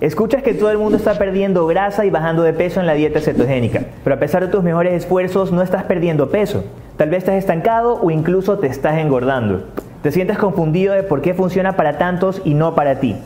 Escuchas que todo el mundo está perdiendo grasa y bajando de peso en la dieta cetogénica, pero a pesar de tus mejores esfuerzos no estás perdiendo peso. Tal vez estás estancado o incluso te estás engordando. Te sientes confundido de por qué funciona para tantos y no para ti.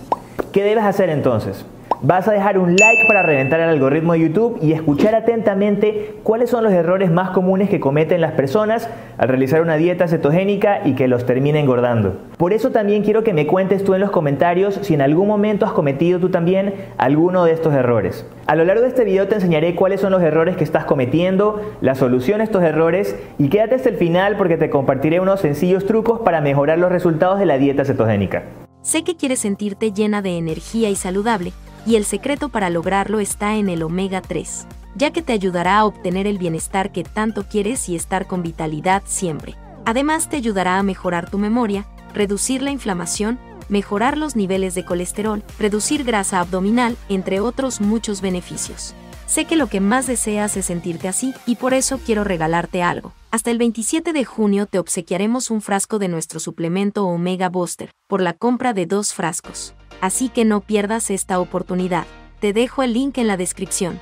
¿Qué debes hacer entonces? Vas a dejar un like para reventar el algoritmo de YouTube y escuchar atentamente cuáles son los errores más comunes que cometen las personas al realizar una dieta cetogénica y que los termine engordando. Por eso también quiero que me cuentes tú en los comentarios si en algún momento has cometido tú también alguno de estos errores. A lo largo de este video te enseñaré cuáles son los errores que estás cometiendo, la solución a estos errores y quédate hasta el final porque te compartiré unos sencillos trucos para mejorar los resultados de la dieta cetogénica. Sé que quieres sentirte llena de energía y saludable y el secreto para lograrlo está en el omega 3, ya que te ayudará a obtener el bienestar que tanto quieres y estar con vitalidad siempre. Además te ayudará a mejorar tu memoria, reducir la inflamación, mejorar los niveles de colesterol, reducir grasa abdominal, entre otros muchos beneficios. Sé que lo que más deseas es sentirte así y por eso quiero regalarte algo. Hasta el 27 de junio te obsequiaremos un frasco de nuestro suplemento Omega Booster por la compra de dos frascos así que no pierdas esta oportunidad. Te dejo el link en la descripción.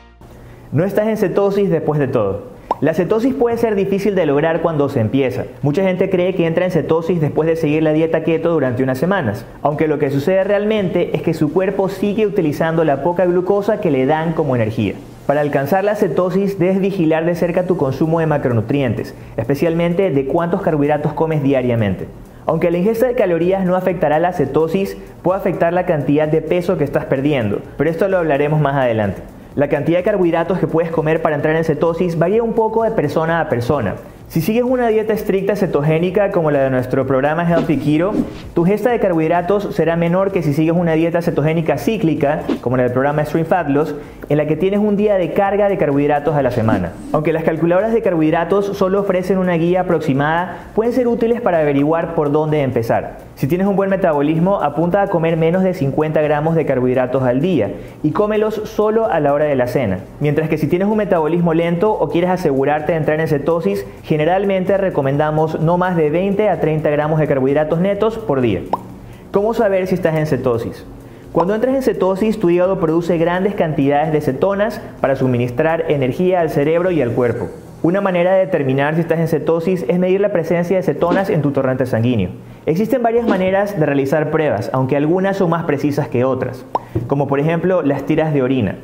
No estás en cetosis después de todo. La cetosis puede ser difícil de lograr cuando se empieza. Mucha gente cree que entra en cetosis después de seguir la dieta keto durante unas semanas, aunque lo que sucede realmente es que su cuerpo sigue utilizando la poca glucosa que le dan como energía. Para alcanzar la cetosis debes vigilar de cerca tu consumo de macronutrientes, especialmente de cuántos carbohidratos comes diariamente. Aunque la ingesta de calorías no afectará la cetosis, puede afectar la cantidad de peso que estás perdiendo, pero esto lo hablaremos más adelante. La cantidad de carbohidratos que puedes comer para entrar en cetosis varía un poco de persona a persona. Si sigues una dieta estricta cetogénica como la de nuestro programa Healthy Keto, tu gesta de carbohidratos será menor que si sigues una dieta cetogénica cíclica como la del programa Stream Fat Loss, en la que tienes un día de carga de carbohidratos a la semana. Aunque las calculadoras de carbohidratos solo ofrecen una guía aproximada, pueden ser útiles para averiguar por dónde empezar. Si tienes un buen metabolismo, apunta a comer menos de 50 gramos de carbohidratos al día y cómelos solo a la hora de la cena. Mientras que si tienes un metabolismo lento o quieres asegurarte de entrar en cetosis, generalmente recomendamos no más de 20 a 30 gramos de carbohidratos netos por día. ¿Cómo saber si estás en cetosis? Cuando entras en cetosis, tu hígado produce grandes cantidades de cetonas para suministrar energía al cerebro y al cuerpo. Una manera de determinar si estás en cetosis es medir la presencia de cetonas en tu torrente sanguíneo. Existen varias maneras de realizar pruebas, aunque algunas son más precisas que otras, como por ejemplo las tiras de orina.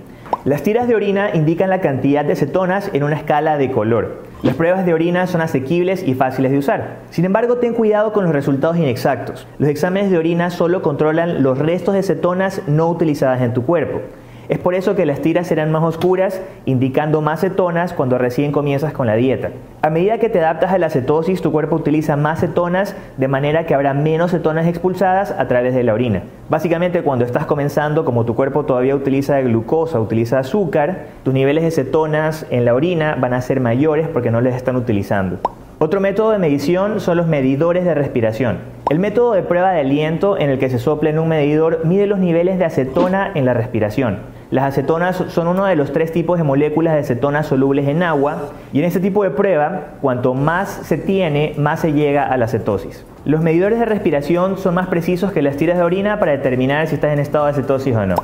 Las tiras de orina indican la cantidad de cetonas en una escala de color. Las pruebas de orina son asequibles y fáciles de usar. Sin embargo, ten cuidado con los resultados inexactos. Los exámenes de orina solo controlan los restos de cetonas no utilizadas en tu cuerpo. Es por eso que las tiras serán más oscuras, indicando más cetonas cuando recién comienzas con la dieta. A medida que te adaptas a la cetosis, tu cuerpo utiliza más cetonas, de manera que habrá menos cetonas expulsadas a través de la orina. Básicamente, cuando estás comenzando, como tu cuerpo todavía utiliza glucosa, utiliza azúcar, tus niveles de cetonas en la orina van a ser mayores porque no les están utilizando. Otro método de medición son los medidores de respiración. El método de prueba de aliento en el que se sopla en un medidor mide los niveles de acetona en la respiración. Las acetonas son uno de los tres tipos de moléculas de acetonas solubles en agua y en este tipo de prueba, cuanto más se tiene, más se llega a la cetosis. Los medidores de respiración son más precisos que las tiras de orina para determinar si estás en estado de cetosis o no.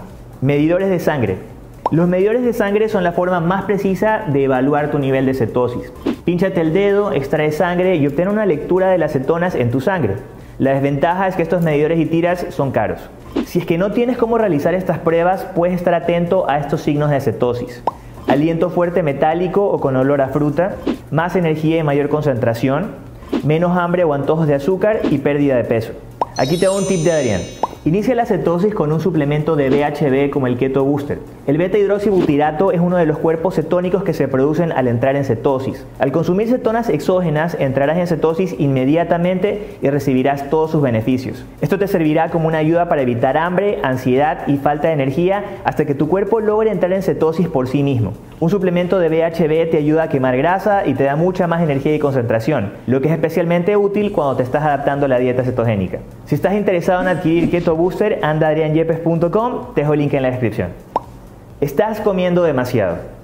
Medidores de sangre. Los medidores de sangre son la forma más precisa de evaluar tu nivel de cetosis. Pínchate el dedo, extrae sangre y obtén una lectura de las cetonas en tu sangre. La desventaja es que estos medidores y tiras son caros. Si es que no tienes cómo realizar estas pruebas, puedes estar atento a estos signos de cetosis. Aliento fuerte metálico o con olor a fruta, más energía y mayor concentración, menos hambre o antojos de azúcar y pérdida de peso. Aquí te doy un tip de Adrián. Inicia la cetosis con un suplemento de BHB como el Keto Booster. El beta-hidroxibutirato es uno de los cuerpos cetónicos que se producen al entrar en cetosis. Al consumir cetonas exógenas, entrarás en cetosis inmediatamente y recibirás todos sus beneficios. Esto te servirá como una ayuda para evitar hambre, ansiedad y falta de energía hasta que tu cuerpo logre entrar en cetosis por sí mismo. Un suplemento de BHB te ayuda a quemar grasa y te da mucha más energía y concentración, lo que es especialmente útil cuando te estás adaptando a la dieta cetogénica. Si estás interesado en adquirir Keto Booster, anda a te dejo el link en la descripción. Estás comiendo demasiado.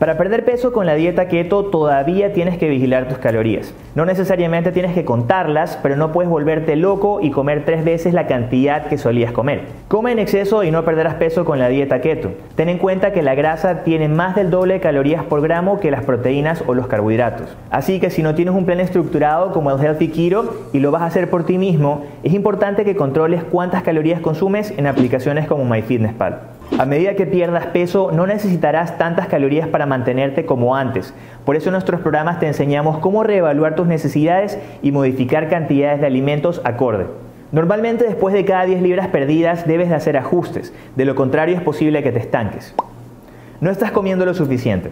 Para perder peso con la dieta keto todavía tienes que vigilar tus calorías. No necesariamente tienes que contarlas, pero no puedes volverte loco y comer tres veces la cantidad que solías comer. Come en exceso y no perderás peso con la dieta keto. Ten en cuenta que la grasa tiene más del doble de calorías por gramo que las proteínas o los carbohidratos. Así que si no tienes un plan estructurado como el Healthy Keto y lo vas a hacer por ti mismo, es importante que controles cuántas calorías consumes en aplicaciones como MyFitnessPal. A medida que pierdas peso, no necesitarás tantas calorías para mantenerte como antes. Por eso en nuestros programas te enseñamos cómo reevaluar tus necesidades y modificar cantidades de alimentos acorde. Normalmente después de cada 10 libras perdidas debes de hacer ajustes, de lo contrario es posible que te estanques. No estás comiendo lo suficiente.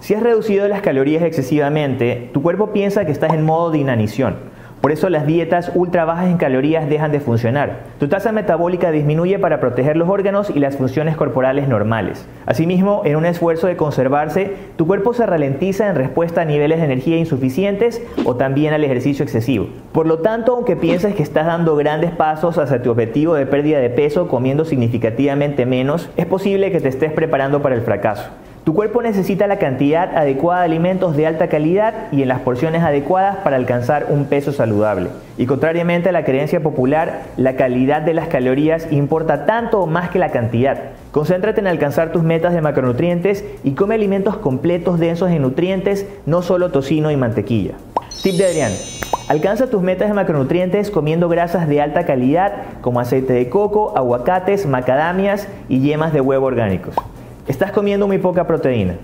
Si has reducido las calorías excesivamente, tu cuerpo piensa que estás en modo de inanición por eso las dietas ultra bajas en calorías dejan de funcionar. Tu tasa metabólica disminuye para proteger los órganos y las funciones corporales normales. Asimismo, en un esfuerzo de conservarse, tu cuerpo se ralentiza en respuesta a niveles de energía insuficientes o también al ejercicio excesivo. Por lo tanto, aunque pienses que estás dando grandes pasos hacia tu objetivo de pérdida de peso comiendo significativamente menos, es posible que te estés preparando para el fracaso. Tu cuerpo necesita la cantidad adecuada de alimentos de alta calidad y en las porciones adecuadas para alcanzar un peso saludable. Y contrariamente a la creencia popular, la calidad de las calorías importa tanto o más que la cantidad. Concéntrate en alcanzar tus metas de macronutrientes y come alimentos completos densos en nutrientes, no solo tocino y mantequilla. Tip de Adrián. Alcanza tus metas de macronutrientes comiendo grasas de alta calidad como aceite de coco, aguacates, macadamias y yemas de huevo orgánicos. Estás comiendo muy poca proteína.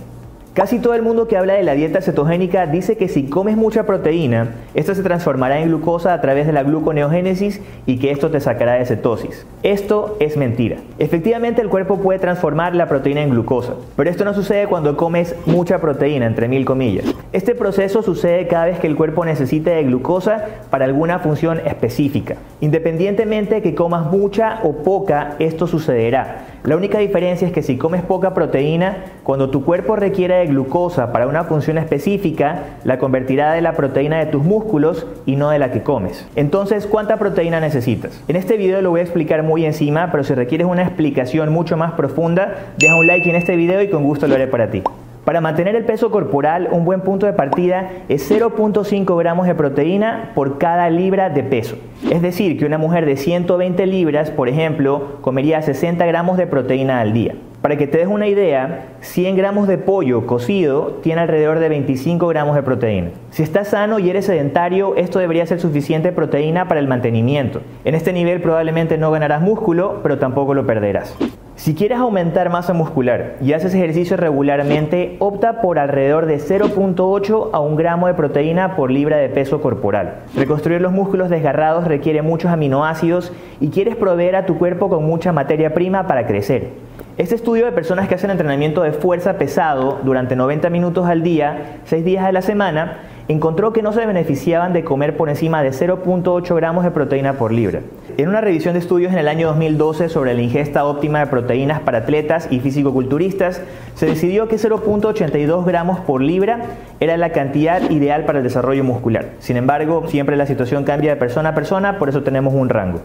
Casi todo el mundo que habla de la dieta cetogénica dice que si comes mucha proteína, esto se transformará en glucosa a través de la gluconeogénesis y que esto te sacará de cetosis. Esto es mentira. Efectivamente el cuerpo puede transformar la proteína en glucosa, pero esto no sucede cuando comes mucha proteína, entre mil comillas. Este proceso sucede cada vez que el cuerpo necesite de glucosa para alguna función específica. Independientemente de que comas mucha o poca, esto sucederá. La única diferencia es que si comes poca proteína, cuando tu cuerpo requiere de glucosa para una función específica, la convertirá de la proteína de tus músculos y no de la que comes. Entonces, ¿cuánta proteína necesitas? En este video lo voy a explicar muy encima, pero si requieres una explicación mucho más profunda, deja un like en este video y con gusto lo haré para ti. Para mantener el peso corporal, un buen punto de partida es 0.5 gramos de proteína por cada libra de peso. Es decir, que una mujer de 120 libras, por ejemplo, comería 60 gramos de proteína al día. Para que te des una idea, 100 gramos de pollo cocido tiene alrededor de 25 gramos de proteína. Si estás sano y eres sedentario, esto debería ser suficiente proteína para el mantenimiento. En este nivel probablemente no ganarás músculo, pero tampoco lo perderás. Si quieres aumentar masa muscular y haces ejercicio regularmente, opta por alrededor de 0.8 a 1 gramo de proteína por libra de peso corporal. Reconstruir los músculos desgarrados requiere muchos aminoácidos y quieres proveer a tu cuerpo con mucha materia prima para crecer. Este estudio de personas que hacen entrenamiento de fuerza pesado durante 90 minutos al día, 6 días de la semana, encontró que no se beneficiaban de comer por encima de 0.8 gramos de proteína por libra. En una revisión de estudios en el año 2012 sobre la ingesta óptima de proteínas para atletas y fisicoculturistas, se decidió que 0.82 gramos por libra era la cantidad ideal para el desarrollo muscular. Sin embargo, siempre la situación cambia de persona a persona, por eso tenemos un rango.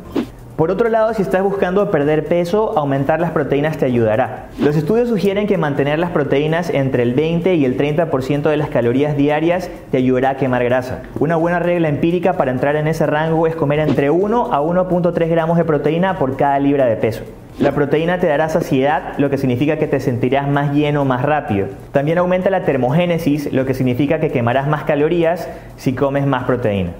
Por otro lado, si estás buscando perder peso, aumentar las proteínas te ayudará. Los estudios sugieren que mantener las proteínas entre el 20 y el 30% de las calorías diarias te ayudará a quemar grasa. Una buena regla empírica para entrar en ese rango es comer entre 1 a 1.3 gramos de proteína por cada libra de peso. La proteína te dará saciedad, lo que significa que te sentirás más lleno más rápido. También aumenta la termogénesis, lo que significa que quemarás más calorías si comes más proteína.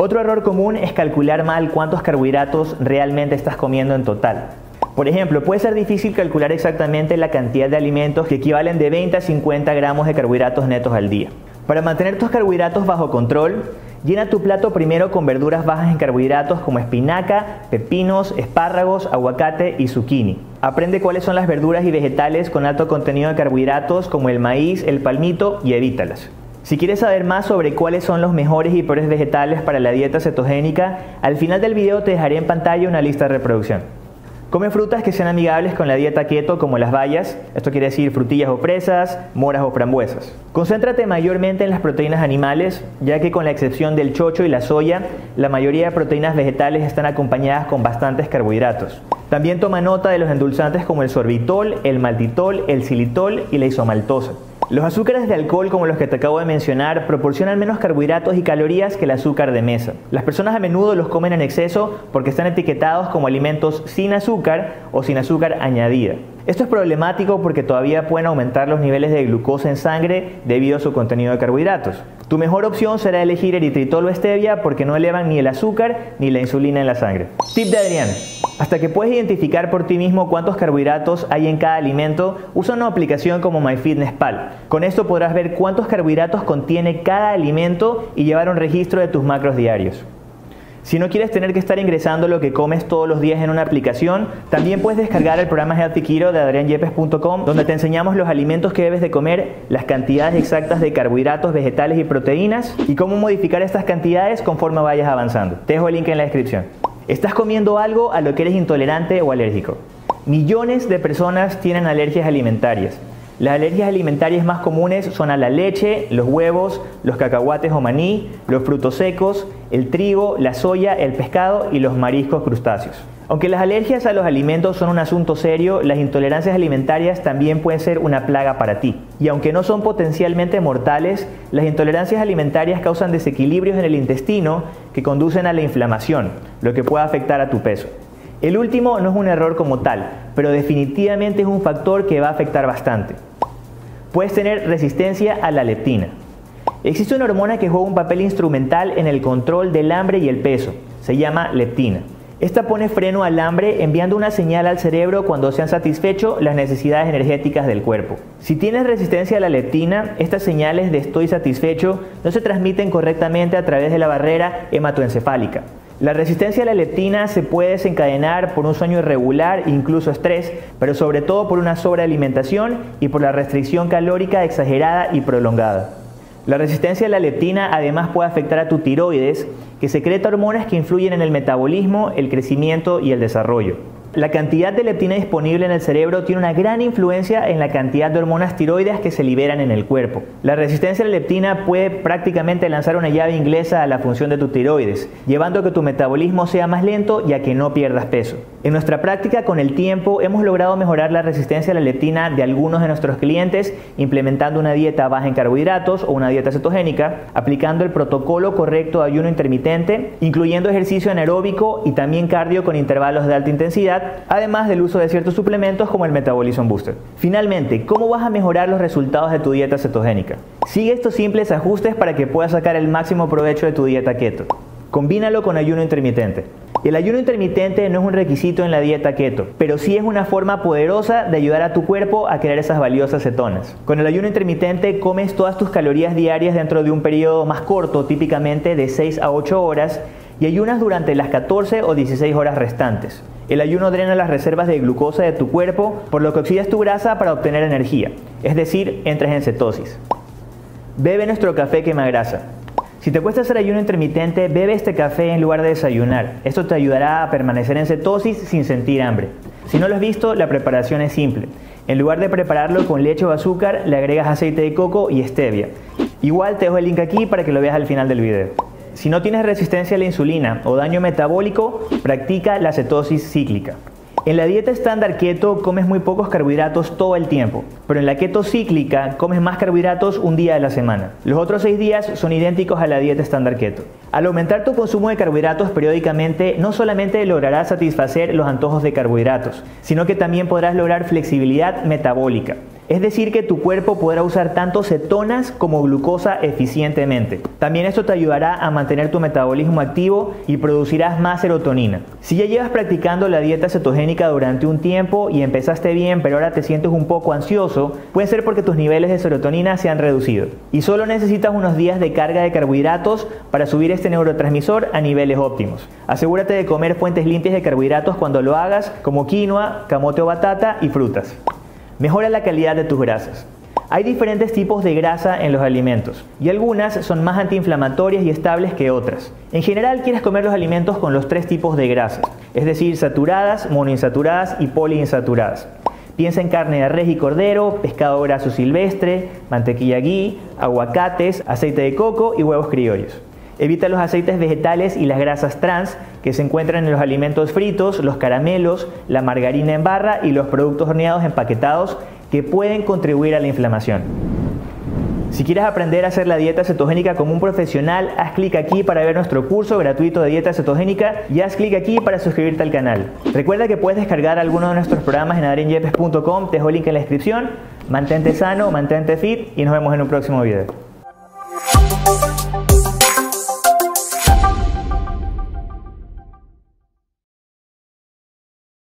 Otro error común es calcular mal cuántos carbohidratos realmente estás comiendo en total. Por ejemplo, puede ser difícil calcular exactamente la cantidad de alimentos que equivalen de 20 a 50 gramos de carbohidratos netos al día. Para mantener tus carbohidratos bajo control, llena tu plato primero con verduras bajas en carbohidratos como espinaca, pepinos, espárragos, aguacate y zucchini. Aprende cuáles son las verduras y vegetales con alto contenido de carbohidratos como el maíz, el palmito y evítalas. Si quieres saber más sobre cuáles son los mejores y peores vegetales para la dieta cetogénica, al final del video te dejaré en pantalla una lista de reproducción. Come frutas que sean amigables con la dieta keto como las bayas, esto quiere decir frutillas o fresas, moras o frambuesas. Concéntrate mayormente en las proteínas animales, ya que con la excepción del chocho y la soya, la mayoría de proteínas vegetales están acompañadas con bastantes carbohidratos. También toma nota de los endulzantes como el sorbitol, el maltitol, el xilitol y la isomaltosa. Los azúcares de alcohol, como los que te acabo de mencionar, proporcionan menos carbohidratos y calorías que el azúcar de mesa. Las personas a menudo los comen en exceso porque están etiquetados como alimentos sin azúcar o sin azúcar añadida. Esto es problemático porque todavía pueden aumentar los niveles de glucosa en sangre debido a su contenido de carbohidratos. Tu mejor opción será elegir eritritol o stevia porque no elevan ni el azúcar ni la insulina en la sangre. Tip de Adrián. Hasta que puedes identificar por ti mismo cuántos carbohidratos hay en cada alimento, usa una aplicación como MyFitnessPal. Con esto podrás ver cuántos carbohidratos contiene cada alimento y llevar un registro de tus macros diarios. Si no quieres tener que estar ingresando lo que comes todos los días en una aplicación, también puedes descargar el programa Healthy Keto de adrianyepes.com, donde te enseñamos los alimentos que debes de comer, las cantidades exactas de carbohidratos, vegetales y proteínas y cómo modificar estas cantidades conforme vayas avanzando. Te dejo el link en la descripción. ¿Estás comiendo algo a lo que eres intolerante o alérgico? Millones de personas tienen alergias alimentarias. Las alergias alimentarias más comunes son a la leche, los huevos, los cacahuates o maní, los frutos secos, el trigo, la soya, el pescado y los mariscos crustáceos. Aunque las alergias a los alimentos son un asunto serio, las intolerancias alimentarias también pueden ser una plaga para ti. Y aunque no son potencialmente mortales, las intolerancias alimentarias causan desequilibrios en el intestino que conducen a la inflamación, lo que puede afectar a tu peso. El último no es un error como tal, pero definitivamente es un factor que va a afectar bastante. Puedes tener resistencia a la leptina. Existe una hormona que juega un papel instrumental en el control del hambre y el peso. Se llama leptina. Esta pone freno al hambre enviando una señal al cerebro cuando se han satisfecho las necesidades energéticas del cuerpo. Si tienes resistencia a la leptina, estas señales de estoy satisfecho no se transmiten correctamente a través de la barrera hematoencefálica. La resistencia a la leptina se puede desencadenar por un sueño irregular, incluso estrés, pero sobre todo por una sobrealimentación y por la restricción calórica exagerada y prolongada. La resistencia a la leptina además puede afectar a tu tiroides, que secreta hormonas que influyen en el metabolismo, el crecimiento y el desarrollo. La cantidad de leptina disponible en el cerebro tiene una gran influencia en la cantidad de hormonas tiroides que se liberan en el cuerpo. La resistencia a la leptina puede prácticamente lanzar una llave inglesa a la función de tu tiroides, llevando a que tu metabolismo sea más lento y a que no pierdas peso. En nuestra práctica con el tiempo hemos logrado mejorar la resistencia a la leptina de algunos de nuestros clientes implementando una dieta baja en carbohidratos o una dieta cetogénica, aplicando el protocolo correcto de ayuno intermitente, incluyendo ejercicio anaeróbico y también cardio con intervalos de alta intensidad además del uso de ciertos suplementos como el Metabolism Booster. Finalmente, ¿cómo vas a mejorar los resultados de tu dieta cetogénica? Sigue estos simples ajustes para que puedas sacar el máximo provecho de tu dieta keto. Combínalo con ayuno intermitente. El ayuno intermitente no es un requisito en la dieta keto, pero sí es una forma poderosa de ayudar a tu cuerpo a crear esas valiosas cetonas. Con el ayuno intermitente comes todas tus calorías diarias dentro de un periodo más corto, típicamente de 6 a 8 horas, y ayunas durante las 14 o 16 horas restantes. El ayuno drena las reservas de glucosa de tu cuerpo, por lo que oxidas tu grasa para obtener energía, es decir, entres en cetosis. Bebe nuestro café quema grasa. Si te cuesta hacer ayuno intermitente, bebe este café en lugar de desayunar. Esto te ayudará a permanecer en cetosis sin sentir hambre. Si no lo has visto, la preparación es simple. En lugar de prepararlo con leche o azúcar, le agregas aceite de coco y stevia. Igual te dejo el link aquí para que lo veas al final del video. Si no tienes resistencia a la insulina o daño metabólico, practica la cetosis cíclica. En la dieta estándar keto comes muy pocos carbohidratos todo el tiempo, pero en la keto cíclica comes más carbohidratos un día de la semana. Los otros seis días son idénticos a la dieta estándar keto. Al aumentar tu consumo de carbohidratos periódicamente, no solamente lograrás satisfacer los antojos de carbohidratos, sino que también podrás lograr flexibilidad metabólica. Es decir, que tu cuerpo podrá usar tanto cetonas como glucosa eficientemente. También esto te ayudará a mantener tu metabolismo activo y producirás más serotonina. Si ya llevas practicando la dieta cetogénica durante un tiempo y empezaste bien, pero ahora te sientes un poco ansioso, puede ser porque tus niveles de serotonina se han reducido. Y solo necesitas unos días de carga de carbohidratos para subir este neurotransmisor a niveles óptimos. Asegúrate de comer fuentes limpias de carbohidratos cuando lo hagas, como quinoa, camote o batata y frutas. Mejora la calidad de tus grasas. Hay diferentes tipos de grasa en los alimentos y algunas son más antiinflamatorias y estables que otras. En general quieres comer los alimentos con los tres tipos de grasas, es decir, saturadas, monoinsaturadas y poliinsaturadas. Piensa en carne de res y cordero, pescado graso silvestre, mantequilla ghee, aguacates, aceite de coco y huevos criollos. Evita los aceites vegetales y las grasas trans que se encuentran en los alimentos fritos, los caramelos, la margarina en barra y los productos horneados empaquetados que pueden contribuir a la inflamación. Si quieres aprender a hacer la dieta cetogénica como un profesional, haz clic aquí para ver nuestro curso gratuito de dieta cetogénica y haz clic aquí para suscribirte al canal. Recuerda que puedes descargar alguno de nuestros programas en adrianyepes.com, te dejo el link en la descripción. Mantente sano, mantente fit y nos vemos en un próximo video.